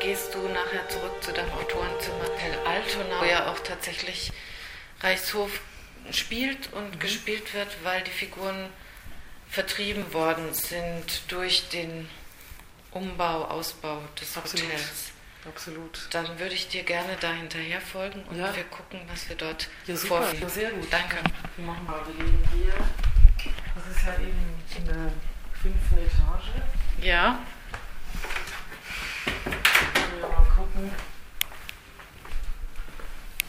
kommst du nachher zurück zu deinem Autorenzimmer Hotel Altona, wo ja auch tatsächlich Reichshof spielt und mhm. gespielt wird, weil die Figuren vertrieben worden sind durch den Umbau, Ausbau des Absolut. Hotels. Absolut. Dann würde ich dir gerne da hinterher folgen und ja. wir gucken, was wir dort ja, super. vorfinden. Ja, sehr gut. Danke. Wir machen mal, wir gehen hier. Das ist ja eben in der fünften Etage. Ja. Wir mal gucken.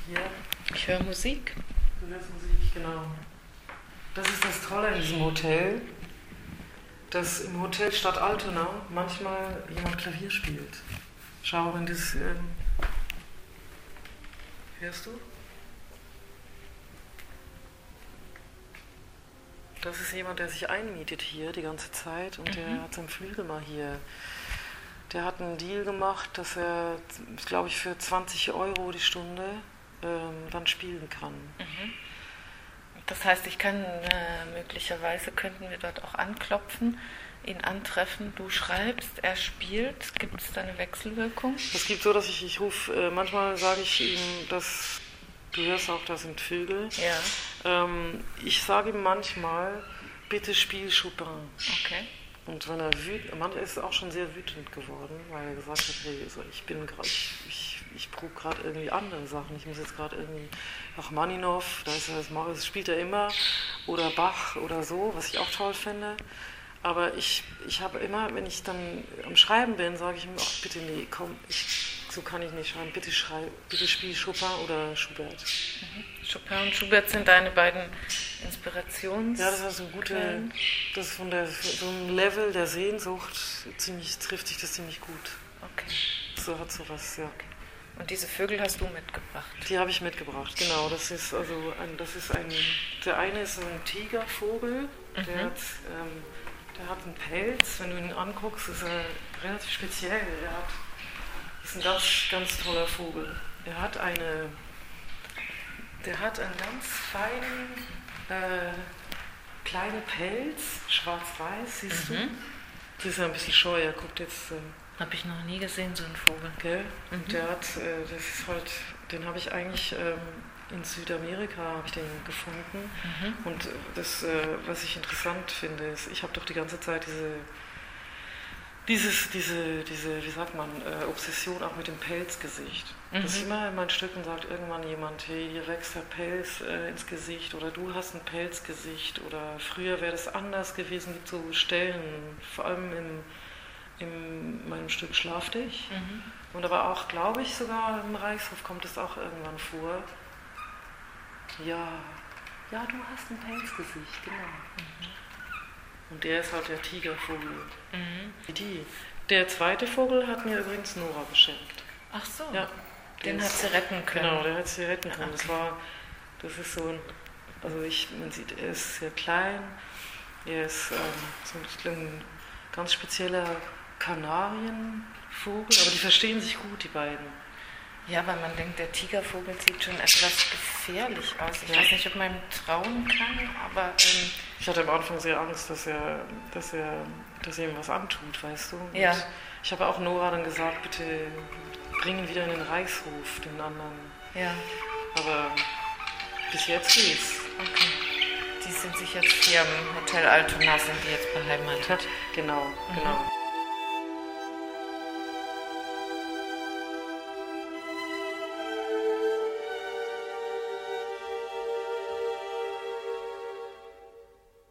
Hier. Ich höre Musik. Du hörst Musik, genau. Das ist das Tolle in diesem Hotel, dass im Hotel Stadt Altona manchmal jemand Klavier spielt. Schau in das. Ähm, hörst du? Das ist jemand, der sich einmietet hier die ganze Zeit und mhm. der hat seinen Flügel mal hier. Der hat einen Deal gemacht, dass er, glaube ich, für 20 Euro die Stunde ähm, dann spielen kann. Mhm. Das heißt, ich kann äh, möglicherweise könnten wir dort auch anklopfen, ihn antreffen. Du schreibst, er spielt. Gibt es da eine Wechselwirkung? Es gibt so, dass ich, ich rufe, äh, manchmal sage ich ihm, dass du hörst auch, da sind Vögel. Ja. Ähm, ich sage ihm manchmal, bitte spiel Chopin. Okay. Und wenn er wütend, manchmal ist auch schon sehr wütend geworden, weil er gesagt hat, hey, also ich bin gerade, ich, ich ich probe gerade irgendwie andere Sachen. Ich muss jetzt gerade irgendwie Rachmaninov, da ist er, das spielt er immer, oder Bach oder so, was ich auch toll finde. Aber ich, ich habe immer, wenn ich dann am Schreiben bin, sage ich mir, ach bitte nee, komm, ich, so kann ich nicht schreiben. Bitte schreib, bitte spiel Chopin oder Schubert. Mhm. Chopin und Schubert sind deine beiden Inspirations. Ja, das ist so gute, das ist von der, so einem Level der Sehnsucht ziemlich, trifft sich das ziemlich gut. Okay. So hat sowas, ja. Okay. Und diese Vögel hast du mitgebracht? Die habe ich mitgebracht, genau. Das ist also ein, das ist ein, der eine ist ein Tigervogel, mhm. der, hat, ähm, der hat einen Pelz. Wenn du ihn anguckst, ist er relativ speziell. Er hat, ist ein ganz, ganz toller Vogel. Er hat eine, der hat einen ganz feinen, äh, kleinen Pelz, schwarz-weiß, siehst mhm. du? Das ist ein bisschen scheu, er guckt jetzt. Äh, habe ich noch nie gesehen, so einen Vogel. Gell? Und mhm. der hat, äh, das ist halt, den habe ich eigentlich ähm, in Südamerika habe ich den gefunden. Mhm. Und das, äh, was ich interessant finde, ist, ich habe doch die ganze Zeit diese, dieses, diese, diese, wie sagt man, äh, Obsession auch mit dem Pelzgesicht. Mhm. Das ist immer in meinen Stücken sagt irgendwann jemand, hey, hier wächst der Pelz äh, ins Gesicht oder du hast ein Pelzgesicht oder früher wäre das anders gewesen, gibt so Stellen, vor allem im in meinem Stück Schlaf dich. Mhm. Und aber auch, glaube ich, sogar im Reichshof kommt es auch irgendwann vor. Ja, ja, du hast ein Pelzgesicht, genau. Mhm. Und der ist halt der Tigervogel. Mhm. Die. Der zweite Vogel hat mir übrigens Nora geschenkt. Ach so. Ja. Den hat sie retten können. Genau, der hat sie retten können. Okay. Das war, das ist so ein, also ich, man sieht, er ist sehr klein, er ist ähm, so ein ganz spezieller Kanarienvogel, aber die verstehen sich gut, die beiden. Ja, weil man denkt, der Tigervogel sieht schon etwas gefährlich aus. Ich ja. weiß nicht, ob man ihm trauen kann, aber. Ähm, ich hatte am Anfang sehr Angst, dass er, dass er, dass er ihm was antut, weißt du? Und ja. Ich habe auch Nora dann gesagt, bitte bring ihn wieder in den Reichshof, den anderen. Ja. Aber bis jetzt geht's. Okay. Die sind sich jetzt hier im Hotel Altona, sind die jetzt beheimatet. Genau, mhm. genau.